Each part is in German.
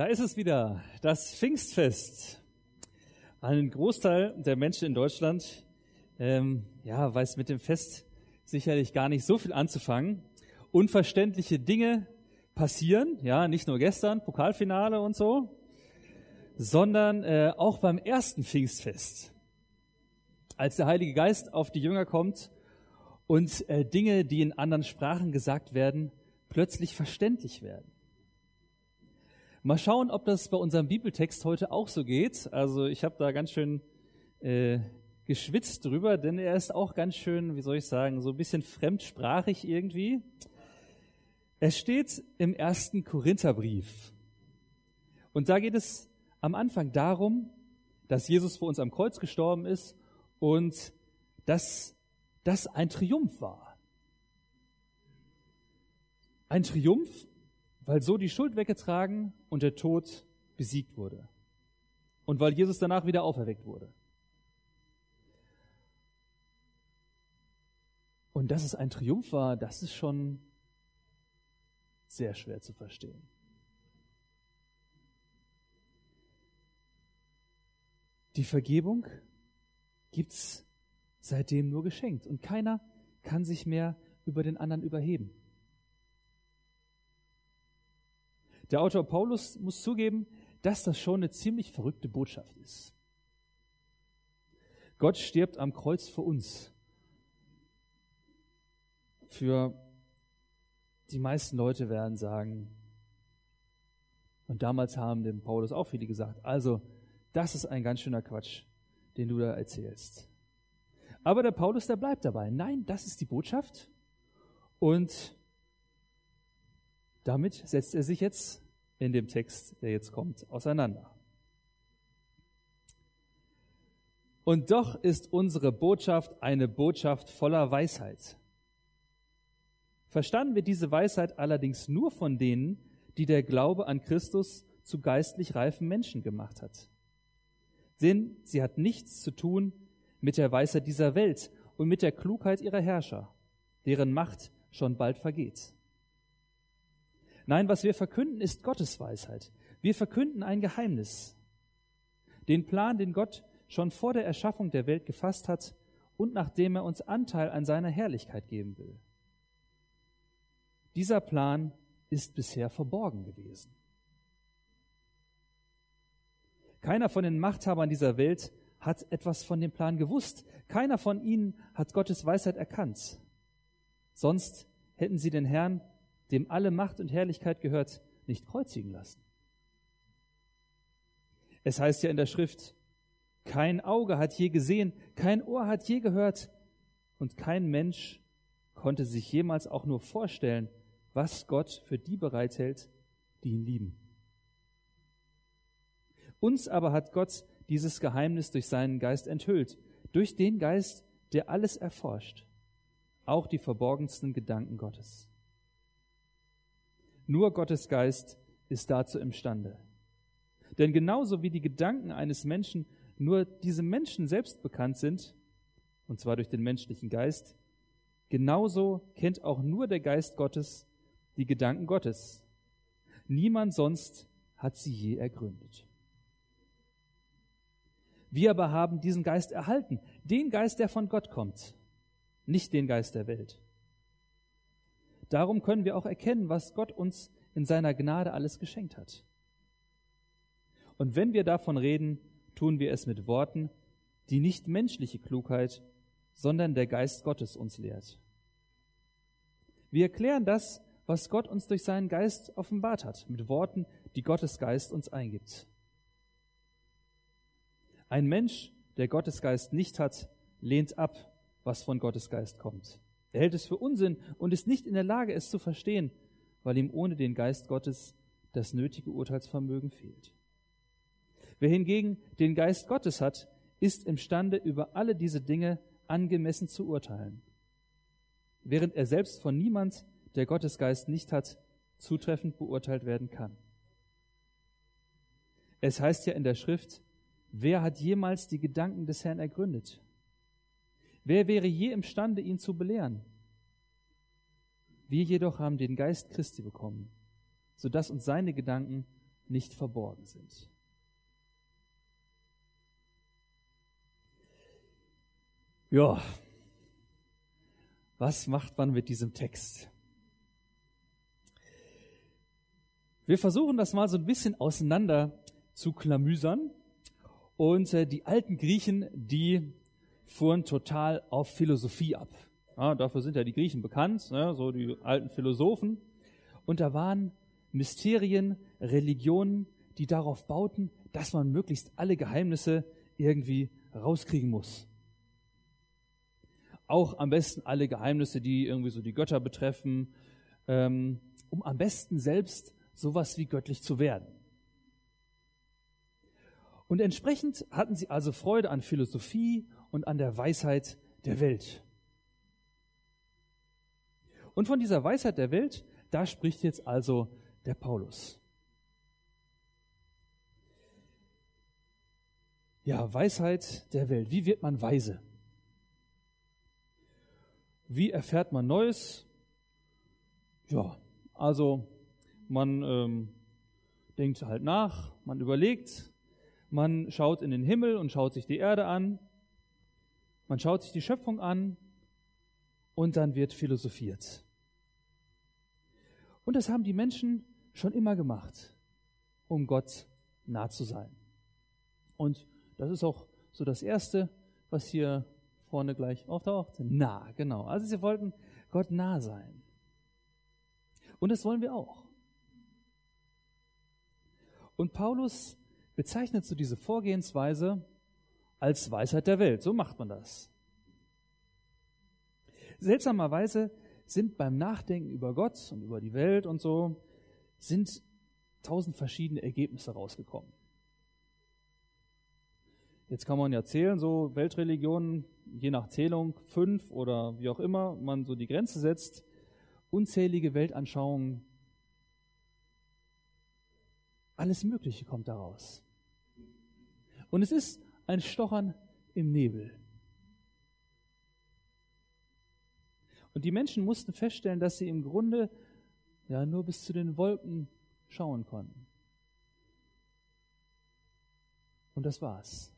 Da ist es wieder, das Pfingstfest. Ein Großteil der Menschen in Deutschland ähm, ja, weiß mit dem Fest sicherlich gar nicht so viel anzufangen. Unverständliche Dinge passieren, ja, nicht nur gestern, Pokalfinale und so, sondern äh, auch beim ersten Pfingstfest, als der Heilige Geist auf die Jünger kommt und äh, Dinge, die in anderen Sprachen gesagt werden, plötzlich verständlich werden. Mal schauen, ob das bei unserem Bibeltext heute auch so geht. Also ich habe da ganz schön äh, geschwitzt drüber, denn er ist auch ganz schön, wie soll ich sagen, so ein bisschen fremdsprachig irgendwie. Es steht im ersten Korintherbrief. Und da geht es am Anfang darum, dass Jesus für uns am Kreuz gestorben ist und dass das ein Triumph war. Ein Triumph, weil so die Schuld weggetragen und der Tod besiegt wurde. Und weil Jesus danach wieder auferweckt wurde. Und dass es ein Triumph war, das ist schon sehr schwer zu verstehen. Die Vergebung gibt's seitdem nur geschenkt und keiner kann sich mehr über den anderen überheben. Der Autor Paulus muss zugeben, dass das schon eine ziemlich verrückte Botschaft ist. Gott stirbt am Kreuz für uns. Für die meisten Leute werden sagen, und damals haben dem Paulus auch viele gesagt, also das ist ein ganz schöner Quatsch, den du da erzählst. Aber der Paulus, der bleibt dabei. Nein, das ist die Botschaft. Und damit setzt er sich jetzt in dem Text, der jetzt kommt, auseinander. Und doch ist unsere Botschaft eine Botschaft voller Weisheit. Verstanden wird diese Weisheit allerdings nur von denen, die der Glaube an Christus zu geistlich reifen Menschen gemacht hat. Denn sie hat nichts zu tun mit der Weisheit dieser Welt und mit der Klugheit ihrer Herrscher, deren Macht schon bald vergeht. Nein, was wir verkünden, ist Gottes Weisheit. Wir verkünden ein Geheimnis. Den Plan, den Gott schon vor der Erschaffung der Welt gefasst hat und nachdem er uns Anteil an seiner Herrlichkeit geben will. Dieser Plan ist bisher verborgen gewesen. Keiner von den Machthabern dieser Welt hat etwas von dem Plan gewusst. Keiner von ihnen hat Gottes Weisheit erkannt. Sonst hätten sie den Herrn dem alle Macht und Herrlichkeit gehört, nicht kreuzigen lassen. Es heißt ja in der Schrift, kein Auge hat je gesehen, kein Ohr hat je gehört und kein Mensch konnte sich jemals auch nur vorstellen, was Gott für die bereithält, die ihn lieben. Uns aber hat Gott dieses Geheimnis durch seinen Geist enthüllt, durch den Geist, der alles erforscht, auch die verborgensten Gedanken Gottes. Nur Gottes Geist ist dazu imstande. Denn genauso wie die Gedanken eines Menschen nur diesem Menschen selbst bekannt sind, und zwar durch den menschlichen Geist, genauso kennt auch nur der Geist Gottes die Gedanken Gottes. Niemand sonst hat sie je ergründet. Wir aber haben diesen Geist erhalten, den Geist, der von Gott kommt, nicht den Geist der Welt. Darum können wir auch erkennen, was Gott uns in seiner Gnade alles geschenkt hat. Und wenn wir davon reden, tun wir es mit Worten, die nicht menschliche Klugheit, sondern der Geist Gottes uns lehrt. Wir erklären das, was Gott uns durch seinen Geist offenbart hat, mit Worten, die Gottes Geist uns eingibt. Ein Mensch, der Gottes Geist nicht hat, lehnt ab, was von Gottes Geist kommt. Er hält es für Unsinn und ist nicht in der Lage, es zu verstehen, weil ihm ohne den Geist Gottes das nötige Urteilsvermögen fehlt. Wer hingegen den Geist Gottes hat, ist imstande, über alle diese Dinge angemessen zu urteilen, während er selbst von niemand, der Gottes Geist nicht hat, zutreffend beurteilt werden kann. Es heißt ja in der Schrift, wer hat jemals die Gedanken des Herrn ergründet? Wer wäre je imstande, ihn zu belehren? Wir jedoch haben den Geist Christi bekommen, sodass uns seine Gedanken nicht verborgen sind. Ja, was macht man mit diesem Text? Wir versuchen das mal so ein bisschen auseinander zu klamüsern. Und äh, die alten Griechen, die fuhren total auf Philosophie ab. Ja, dafür sind ja die Griechen bekannt, ne, so die alten Philosophen. Und da waren Mysterien, Religionen, die darauf bauten, dass man möglichst alle Geheimnisse irgendwie rauskriegen muss. Auch am besten alle Geheimnisse, die irgendwie so die Götter betreffen, ähm, um am besten selbst sowas wie göttlich zu werden. Und entsprechend hatten sie also Freude an Philosophie und an der Weisheit der Welt. Und von dieser Weisheit der Welt, da spricht jetzt also der Paulus. Ja, Weisheit der Welt. Wie wird man weise? Wie erfährt man Neues? Ja, also man ähm, denkt halt nach, man überlegt, man schaut in den Himmel und schaut sich die Erde an, man schaut sich die Schöpfung an und dann wird philosophiert. Und das haben die Menschen schon immer gemacht, um Gott nah zu sein. Und das ist auch so das Erste, was hier vorne gleich auftaucht. Nah, genau. Also sie wollten Gott nah sein. Und das wollen wir auch. Und Paulus bezeichnet so diese Vorgehensweise als Weisheit der Welt. So macht man das. Seltsamerweise sind beim Nachdenken über Gott und über die Welt und so, sind tausend verschiedene Ergebnisse rausgekommen. Jetzt kann man ja zählen, so Weltreligionen, je nach Zählung fünf oder wie auch immer man so die Grenze setzt, unzählige Weltanschauungen, alles Mögliche kommt daraus. Und es ist ein Stochern im Nebel. Und die Menschen mussten feststellen, dass sie im Grunde ja nur bis zu den Wolken schauen konnten. Und das war's.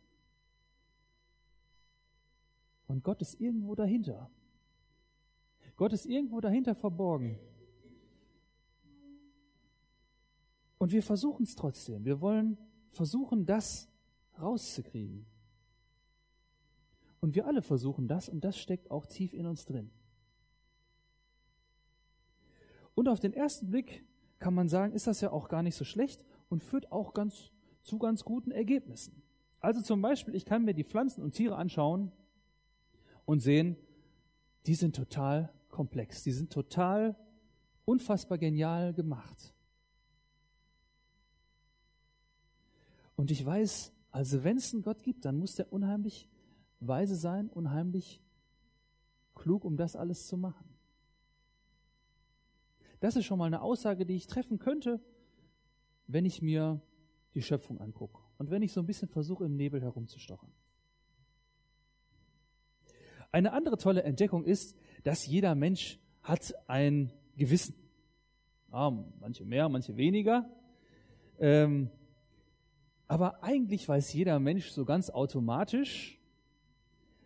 Und Gott ist irgendwo dahinter. Gott ist irgendwo dahinter verborgen. Und wir versuchen es trotzdem. Wir wollen versuchen, das rauszukriegen. Und wir alle versuchen das und das steckt auch tief in uns drin. Und auf den ersten Blick kann man sagen, ist das ja auch gar nicht so schlecht und führt auch ganz, zu ganz guten Ergebnissen. Also zum Beispiel, ich kann mir die Pflanzen und Tiere anschauen und sehen, die sind total komplex, die sind total unfassbar genial gemacht. Und ich weiß, also wenn es einen Gott gibt, dann muss der unheimlich weise sein, unheimlich klug, um das alles zu machen. Das ist schon mal eine Aussage, die ich treffen könnte, wenn ich mir die Schöpfung angucke und wenn ich so ein bisschen versuche, im Nebel herumzustochern. Eine andere tolle Entdeckung ist, dass jeder Mensch hat ein Gewissen. Ah, manche mehr, manche weniger. Ähm, aber eigentlich weiß jeder Mensch so ganz automatisch,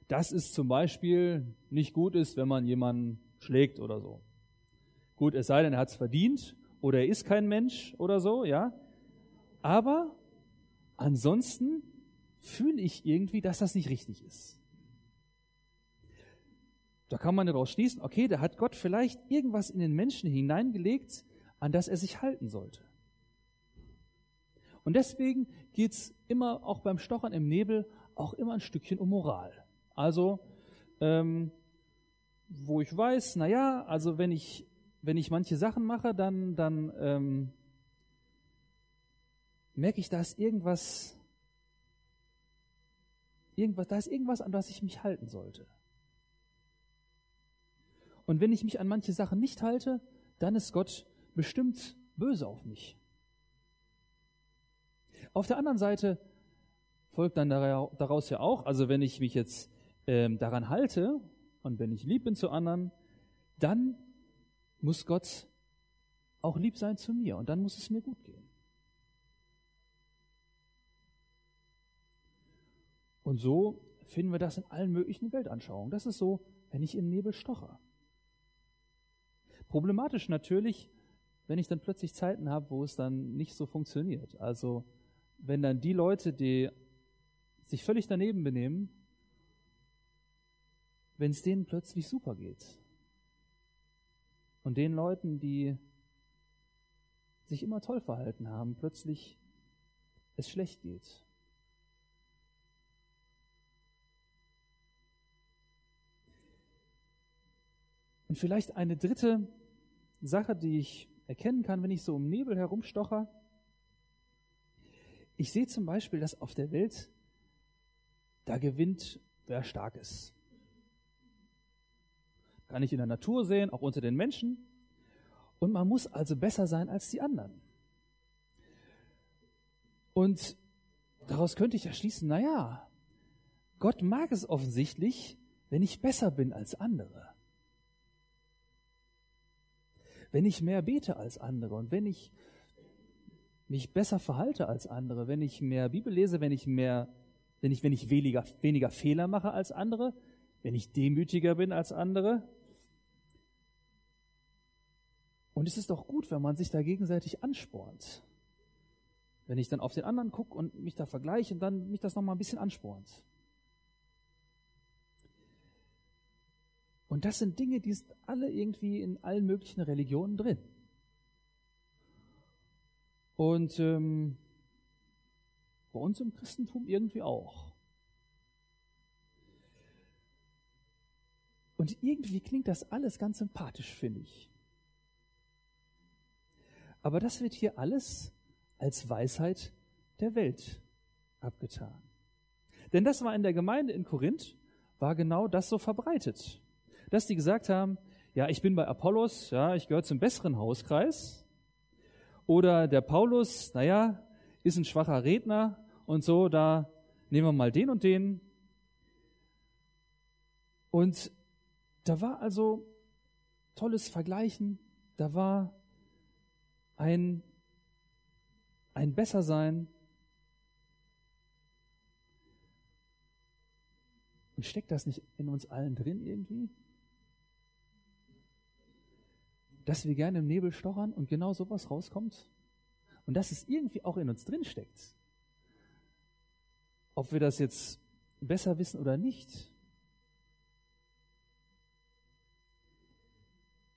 dass es zum Beispiel nicht gut ist, wenn man jemanden schlägt oder so. Gut, es sei denn, er hat es verdient oder er ist kein Mensch oder so, ja. Aber ansonsten fühle ich irgendwie, dass das nicht richtig ist. Da kann man daraus schließen, okay, da hat Gott vielleicht irgendwas in den Menschen hineingelegt, an das er sich halten sollte. Und deswegen geht es immer auch beim Stochern im Nebel auch immer ein Stückchen um Moral. Also, ähm, wo ich weiß, naja, also wenn ich, wenn ich manche Sachen mache, dann, dann ähm, merke ich, da ist irgendwas, irgendwas, da ist irgendwas, an das ich mich halten sollte. Und wenn ich mich an manche Sachen nicht halte, dann ist Gott bestimmt böse auf mich. Auf der anderen Seite folgt dann daraus ja auch, also wenn ich mich jetzt ähm, daran halte und wenn ich lieb bin zu anderen, dann muss Gott auch lieb sein zu mir und dann muss es mir gut gehen. Und so finden wir das in allen möglichen Weltanschauungen. Das ist so, wenn ich im Nebel stoche. Problematisch natürlich, wenn ich dann plötzlich Zeiten habe, wo es dann nicht so funktioniert. Also wenn dann die Leute, die sich völlig daneben benehmen, wenn es denen plötzlich super geht. Und den Leuten, die sich immer toll verhalten haben, plötzlich es schlecht geht. Und vielleicht eine dritte Sache, die ich erkennen kann, wenn ich so im Nebel herumstocher. Ich sehe zum Beispiel, dass auf der Welt da gewinnt, wer stark ist. Kann ich in der Natur sehen, auch unter den Menschen. Und man muss also besser sein als die anderen. Und daraus könnte ich erschließen, na ja, Gott mag es offensichtlich, wenn ich besser bin als andere. Wenn ich mehr bete als andere und wenn ich mich besser verhalte als andere, wenn ich mehr Bibel lese, wenn ich mehr, wenn ich, wenn ich weniger, weniger Fehler mache als andere, wenn ich demütiger bin als andere. Und es ist doch gut, wenn man sich da gegenseitig anspornt. Wenn ich dann auf den anderen gucke und mich da vergleiche und dann mich das nochmal ein bisschen anspornt. Und das sind Dinge, die sind alle irgendwie in allen möglichen Religionen drin. Und ähm, bei uns im Christentum irgendwie auch. Und irgendwie klingt das alles ganz sympathisch, finde ich. Aber das wird hier alles als Weisheit der Welt abgetan. Denn das war in der Gemeinde in Korinth, war genau das so verbreitet. Dass die gesagt haben, ja, ich bin bei Apollos, ja, ich gehöre zum besseren Hauskreis, oder der Paulus, naja, ist ein schwacher Redner und so, da nehmen wir mal den und den. Und da war also tolles Vergleichen, da war ein, ein Bessersein. Und steckt das nicht in uns allen drin irgendwie? Dass wir gerne im Nebel stochern und genau sowas rauskommt? Und dass es irgendwie auch in uns drin steckt. Ob wir das jetzt besser wissen oder nicht.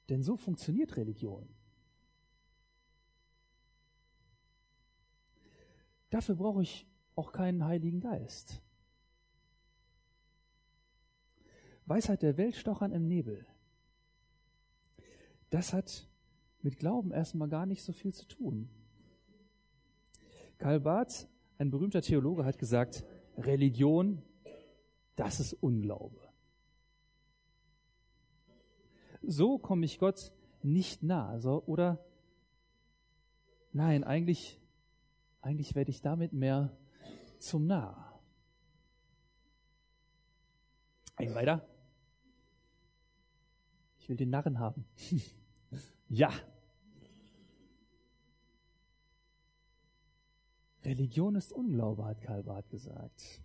Denn so funktioniert Religion. Dafür brauche ich auch keinen Heiligen Geist. Weisheit der Welt stochern im Nebel das hat mit Glauben erstmal gar nicht so viel zu tun. Karl Barth, ein berühmter Theologe, hat gesagt, Religion, das ist Unglaube. So komme ich Gott nicht nah, also, oder nein, eigentlich, eigentlich werde ich damit mehr zum Nah. Ein weiter. Ich will den Narren haben. Ja. Religion ist Unglaube, hat Karl Barth gesagt.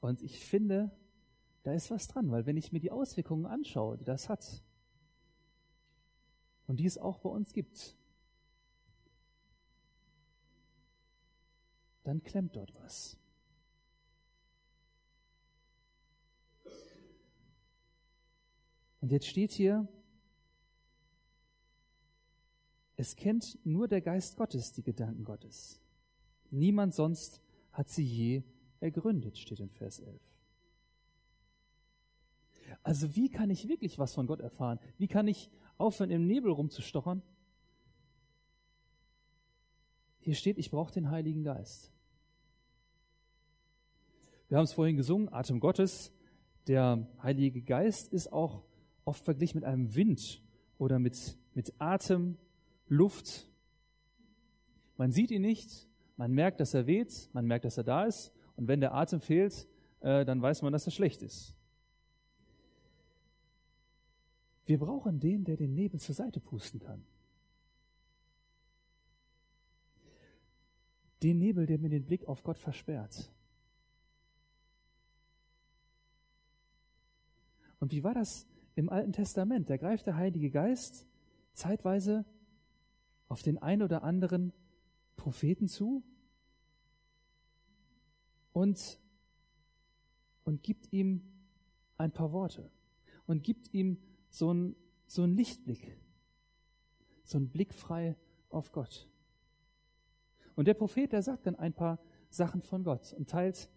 Und ich finde, da ist was dran, weil wenn ich mir die Auswirkungen anschaue, die das hat, und die es auch bei uns gibt, dann klemmt dort was. Und jetzt steht hier, es kennt nur der Geist Gottes die Gedanken Gottes. Niemand sonst hat sie je ergründet, steht in Vers 11. Also wie kann ich wirklich was von Gott erfahren? Wie kann ich aufhören, im Nebel rumzustochern? Hier steht, ich brauche den Heiligen Geist. Wir haben es vorhin gesungen, Atem Gottes. Der Heilige Geist ist auch oft verglichen mit einem Wind oder mit, mit Atem, Luft. Man sieht ihn nicht, man merkt, dass er weht, man merkt, dass er da ist. Und wenn der Atem fehlt, äh, dann weiß man, dass er schlecht ist. Wir brauchen den, der den Nebel zur Seite pusten kann. Den Nebel, der mir den Blick auf Gott versperrt. Und wie war das im Alten Testament? Da greift der Heilige Geist zeitweise auf den ein oder anderen Propheten zu und, und gibt ihm ein paar Worte und gibt ihm so einen so einen Lichtblick, so einen Blick frei auf Gott. Und der Prophet, der sagt dann ein paar Sachen von Gott und teilt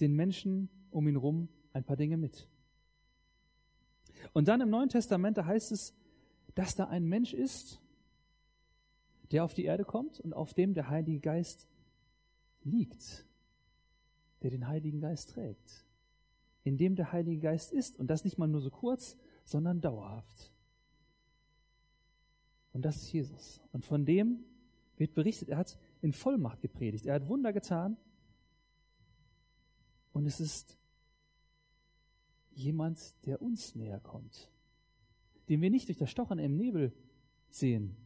den Menschen um ihn rum ein paar Dinge mit. Und dann im Neuen Testament, da heißt es, dass da ein Mensch ist, der auf die Erde kommt und auf dem der Heilige Geist liegt, der den Heiligen Geist trägt, in dem der Heilige Geist ist und das nicht mal nur so kurz, sondern dauerhaft. Und das ist Jesus. Und von dem wird berichtet, er hat in Vollmacht gepredigt, er hat Wunder getan. Und es ist jemand, der uns näher kommt, den wir nicht durch das Stochern im Nebel sehen,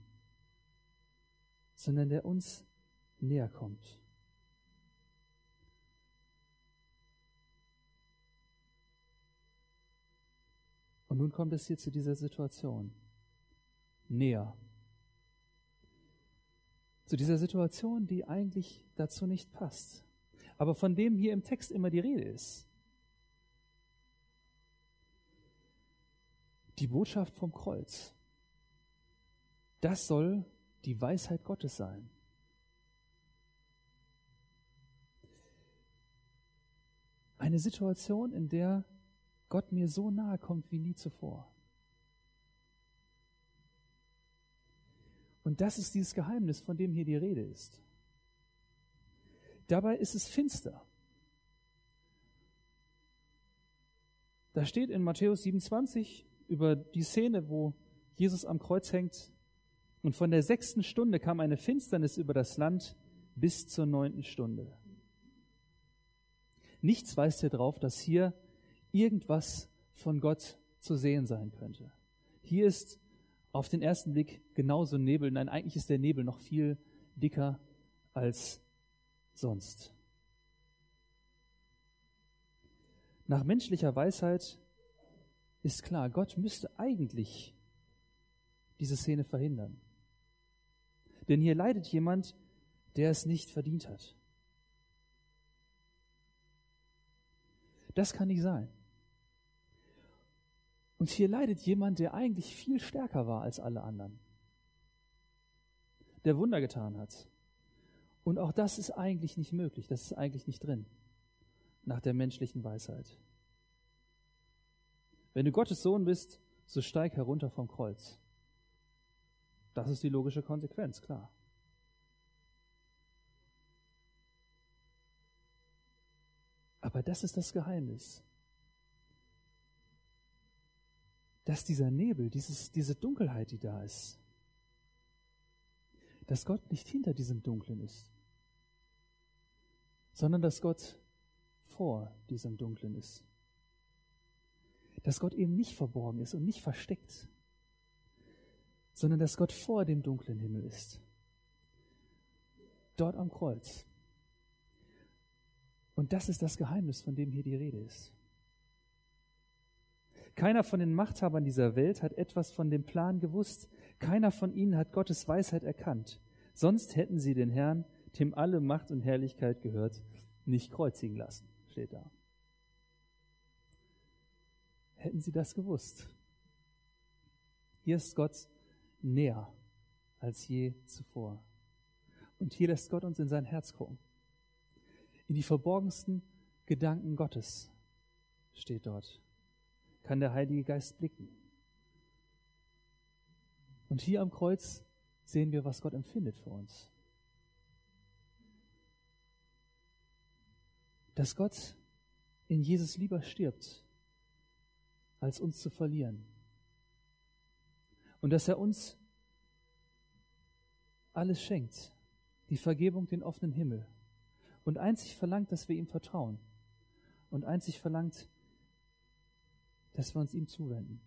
sondern der uns näher kommt. Und nun kommt es hier zu dieser Situation. Näher. Zu dieser Situation, die eigentlich dazu nicht passt. Aber von dem hier im Text immer die Rede ist. Die Botschaft vom Kreuz. Das soll die Weisheit Gottes sein. Eine Situation, in der Gott mir so nahe kommt wie nie zuvor. Und das ist dieses Geheimnis, von dem hier die Rede ist. Dabei ist es finster. Da steht in Matthäus 27 über die Szene, wo Jesus am Kreuz hängt. Und von der sechsten Stunde kam eine Finsternis über das Land bis zur neunten Stunde. Nichts weist hier drauf, dass hier irgendwas von Gott zu sehen sein könnte. Hier ist auf den ersten Blick genauso Nebel. Nein, eigentlich ist der Nebel noch viel dicker als sonst. Nach menschlicher Weisheit ist klar, Gott müsste eigentlich diese Szene verhindern. Denn hier leidet jemand, der es nicht verdient hat. Das kann nicht sein. Und hier leidet jemand, der eigentlich viel stärker war als alle anderen, der Wunder getan hat. Und auch das ist eigentlich nicht möglich, das ist eigentlich nicht drin, nach der menschlichen Weisheit. Wenn du Gottes Sohn bist, so steig herunter vom Kreuz. Das ist die logische Konsequenz, klar. Aber das ist das Geheimnis. dass dieser Nebel, dieses, diese Dunkelheit, die da ist, dass Gott nicht hinter diesem Dunklen ist, sondern dass Gott vor diesem Dunklen ist. Dass Gott eben nicht verborgen ist und nicht versteckt, sondern dass Gott vor dem dunklen Himmel ist. Dort am Kreuz. Und das ist das Geheimnis, von dem hier die Rede ist. Keiner von den Machthabern dieser Welt hat etwas von dem Plan gewusst. Keiner von ihnen hat Gottes Weisheit erkannt. Sonst hätten sie den Herrn, dem alle Macht und Herrlichkeit gehört, nicht kreuzigen lassen, steht da. Hätten sie das gewusst. Hier ist Gott näher als je zuvor. Und hier lässt Gott uns in sein Herz gucken. In die verborgensten Gedanken Gottes steht dort kann der Heilige Geist blicken. Und hier am Kreuz sehen wir, was Gott empfindet für uns. Dass Gott in Jesus lieber stirbt, als uns zu verlieren. Und dass er uns alles schenkt, die Vergebung, den offenen Himmel. Und einzig verlangt, dass wir ihm vertrauen. Und einzig verlangt, dass wir uns ihm zuwenden.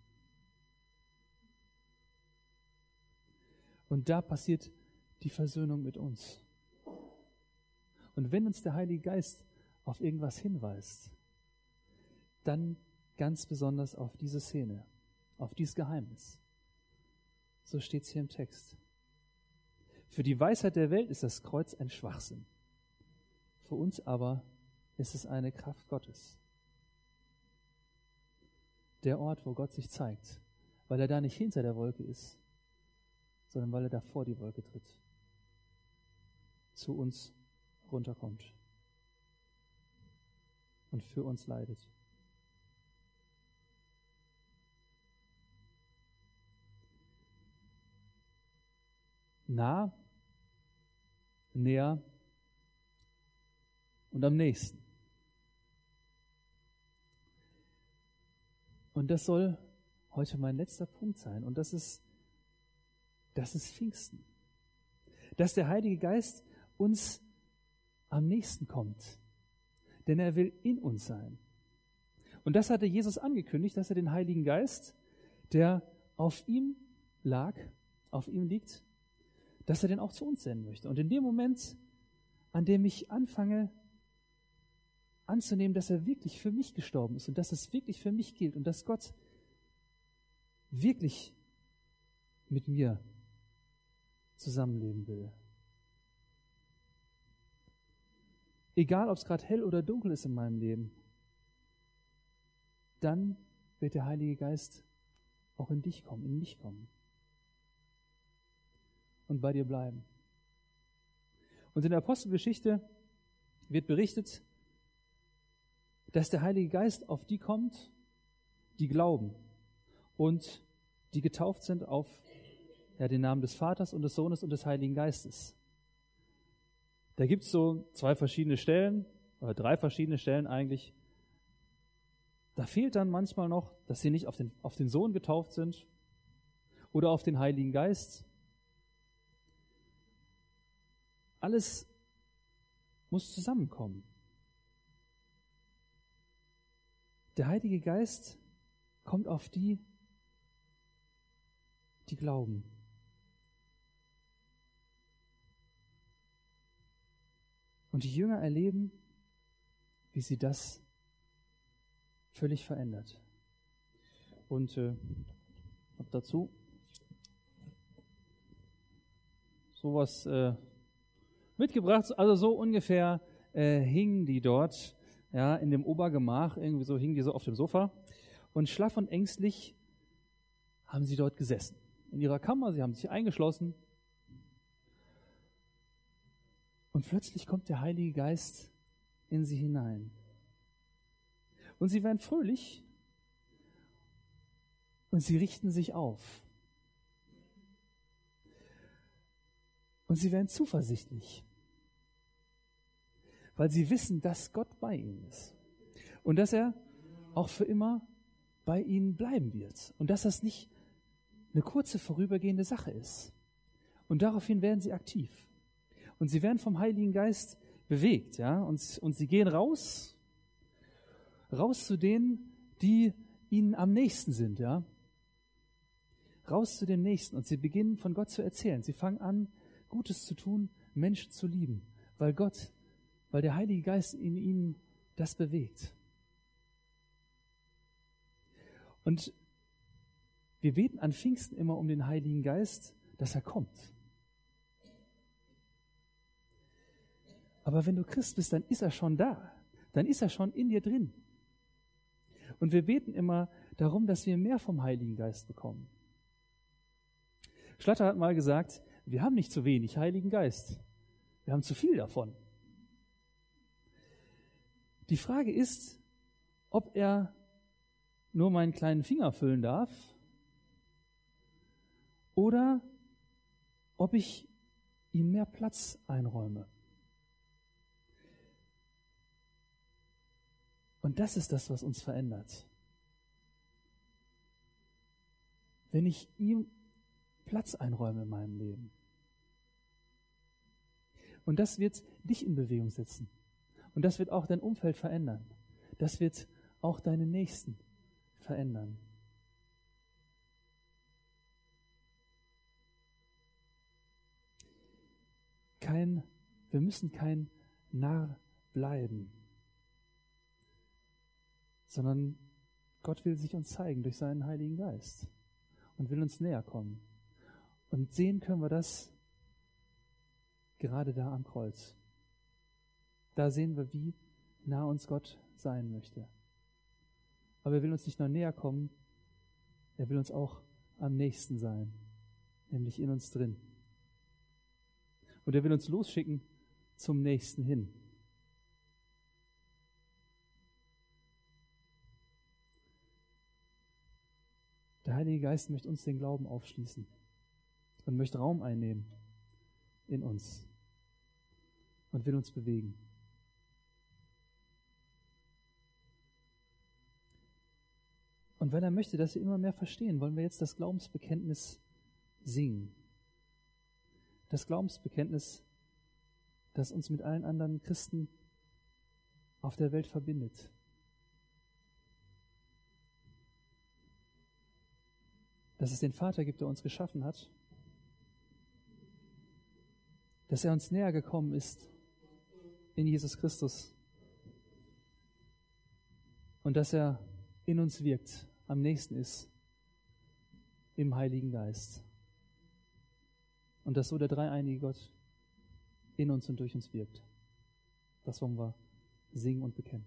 Und da passiert die Versöhnung mit uns. Und wenn uns der Heilige Geist auf irgendwas hinweist, dann ganz besonders auf diese Szene, auf dieses Geheimnis. So steht es hier im Text. Für die Weisheit der Welt ist das Kreuz ein Schwachsinn. Für uns aber ist es eine Kraft Gottes. Der Ort, wo Gott sich zeigt, weil er da nicht hinter der Wolke ist, sondern weil er da vor die Wolke tritt, zu uns runterkommt und für uns leidet. Nah, näher und am nächsten. Und das soll heute mein letzter Punkt sein. Und das ist, das ist Pfingsten. Dass der Heilige Geist uns am nächsten kommt. Denn er will in uns sein. Und das hatte Jesus angekündigt, dass er den Heiligen Geist, der auf ihm lag, auf ihm liegt, dass er den auch zu uns senden möchte. Und in dem Moment, an dem ich anfange, anzunehmen, dass er wirklich für mich gestorben ist und dass es wirklich für mich gilt und dass Gott wirklich mit mir zusammenleben will. Egal, ob es gerade hell oder dunkel ist in meinem Leben, dann wird der Heilige Geist auch in dich kommen, in mich kommen und bei dir bleiben. Und in der Apostelgeschichte wird berichtet, dass der Heilige Geist auf die kommt, die glauben und die getauft sind auf ja, den Namen des Vaters und des Sohnes und des Heiligen Geistes. Da gibt es so zwei verschiedene Stellen, oder drei verschiedene Stellen eigentlich. Da fehlt dann manchmal noch, dass sie nicht auf den, auf den Sohn getauft sind oder auf den Heiligen Geist. Alles muss zusammenkommen. Der Heilige Geist kommt auf die, die glauben. Und die Jünger erleben, wie sie das völlig verändert. Und äh, habe dazu sowas äh, mitgebracht. Also so ungefähr äh, hingen die dort ja, in dem Obergemach, irgendwie so hingen die so auf dem Sofa. Und schlaff und ängstlich haben sie dort gesessen. In ihrer Kammer, sie haben sich eingeschlossen. Und plötzlich kommt der Heilige Geist in sie hinein. Und sie werden fröhlich und sie richten sich auf. Und sie werden zuversichtlich weil sie wissen, dass Gott bei ihnen ist und dass er auch für immer bei ihnen bleiben wird und dass das nicht eine kurze vorübergehende Sache ist. Und daraufhin werden sie aktiv. Und sie werden vom Heiligen Geist bewegt, ja, und, und sie gehen raus, raus zu denen, die ihnen am nächsten sind, ja. Raus zu den Nächsten und sie beginnen von Gott zu erzählen. Sie fangen an, Gutes zu tun, Menschen zu lieben, weil Gott weil der Heilige Geist in ihnen das bewegt. Und wir beten an Pfingsten immer um den Heiligen Geist, dass er kommt. Aber wenn du Christ bist, dann ist er schon da. Dann ist er schon in dir drin. Und wir beten immer darum, dass wir mehr vom Heiligen Geist bekommen. Schlatter hat mal gesagt, wir haben nicht zu wenig Heiligen Geist. Wir haben zu viel davon. Die Frage ist, ob er nur meinen kleinen Finger füllen darf oder ob ich ihm mehr Platz einräume. Und das ist das, was uns verändert. Wenn ich ihm Platz einräume in meinem Leben. Und das wird dich in Bewegung setzen. Und das wird auch dein Umfeld verändern. Das wird auch deine Nächsten verändern. Kein, wir müssen kein Narr bleiben, sondern Gott will sich uns zeigen durch seinen Heiligen Geist und will uns näher kommen. Und sehen können wir das gerade da am Kreuz. Da sehen wir, wie nah uns Gott sein möchte. Aber er will uns nicht nur näher kommen, er will uns auch am nächsten sein, nämlich in uns drin. Und er will uns losschicken zum nächsten hin. Der Heilige Geist möchte uns den Glauben aufschließen und möchte Raum einnehmen in uns und will uns bewegen. Und wenn er möchte, dass wir immer mehr verstehen, wollen wir jetzt das Glaubensbekenntnis singen. Das Glaubensbekenntnis, das uns mit allen anderen Christen auf der Welt verbindet. Dass es den Vater gibt, der uns geschaffen hat. Dass er uns näher gekommen ist in Jesus Christus. Und dass er in uns wirkt am nächsten ist im Heiligen Geist. Und dass so der dreieinige Gott in uns und durch uns wirkt. Das wollen wir singen und bekennen.